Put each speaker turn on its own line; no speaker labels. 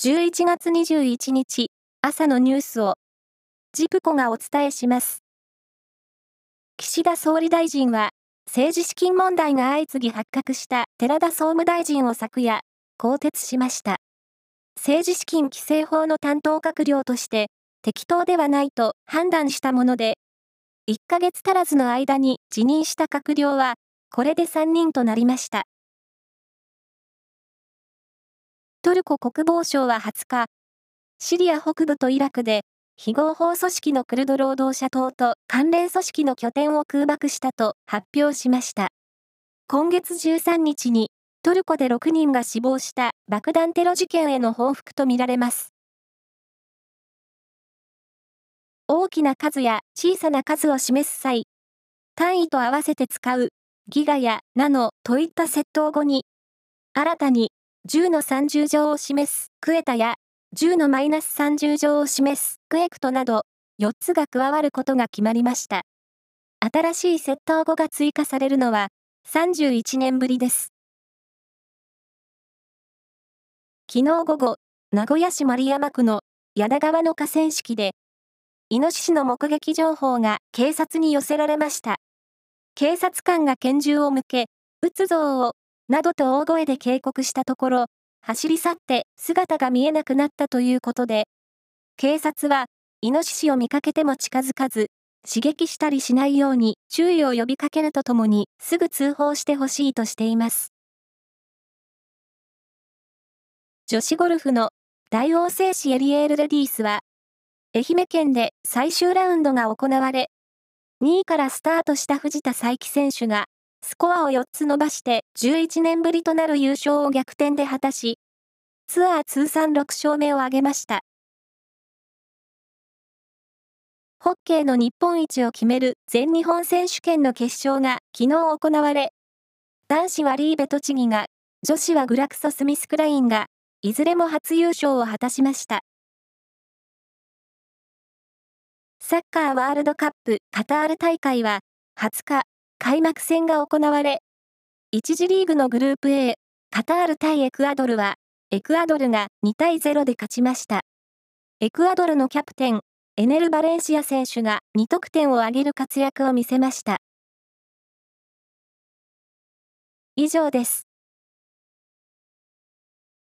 11月21日朝のニュースをジプコがお伝えします。岸田総理大臣は政治資金問題が相次ぎ発覚した寺田総務大臣を昨夜更迭しました。政治資金規正法の担当閣僚として適当ではないと判断したもので1ヶ月足らずの間に辞任した閣僚はこれで3人となりました。トルコ国防省は20日、シリア北部とイラクで、非合法組織のクルド労働者党と関連組織の拠点を空爆したと発表しました。今月13日にトルコで6人が死亡した爆弾テロ事件への報復とみられます。大きな数や小さな数を示す際、単位と合わせて使うギガやナノといった窃盗後に、新たに10の30乗を示すクエタや10のマイナス30乗を示すクエクトなど4つが加わることが決まりました。新しい窃盗語が追加されるのは31年ぶりです。昨日午後、名古屋市丸山区の矢田川の河川敷で、イノシシの目撃情報が警察に寄せられました。警察官が拳銃を向け、撃つぞをなどと大声で警告したところ、走り去って姿が見えなくなったということで、警察は、イノシシを見かけても近づかず、刺激したりしないように注意を呼びかけるとともに、すぐ通報してほしいとしています。女子ゴルフの大王製紙エリエールレディースは、愛媛県で最終ラウンドが行われ、2位からスタートした藤田彩希選手がスコアを4つ伸ばして11年ぶりとなる優勝を逆転で果たし、ツアー通算6勝目を挙げました。ホッケーの日本一を決める全日本選手権の決勝が昨日行われ、男子はリーベ栃木が、女子はグラクソスミスクラインが、いずれも初優勝を果たしました。サッカーワールドカップカタール大会は20日、開幕戦が行われ、1次リーグのグループ A、カタール対エクアドルは、エクアドルが2対0で勝ちました。エクアドルのキャプテン、エネル・バレンシア選手が2得点を挙げる活躍を見せました。以上です。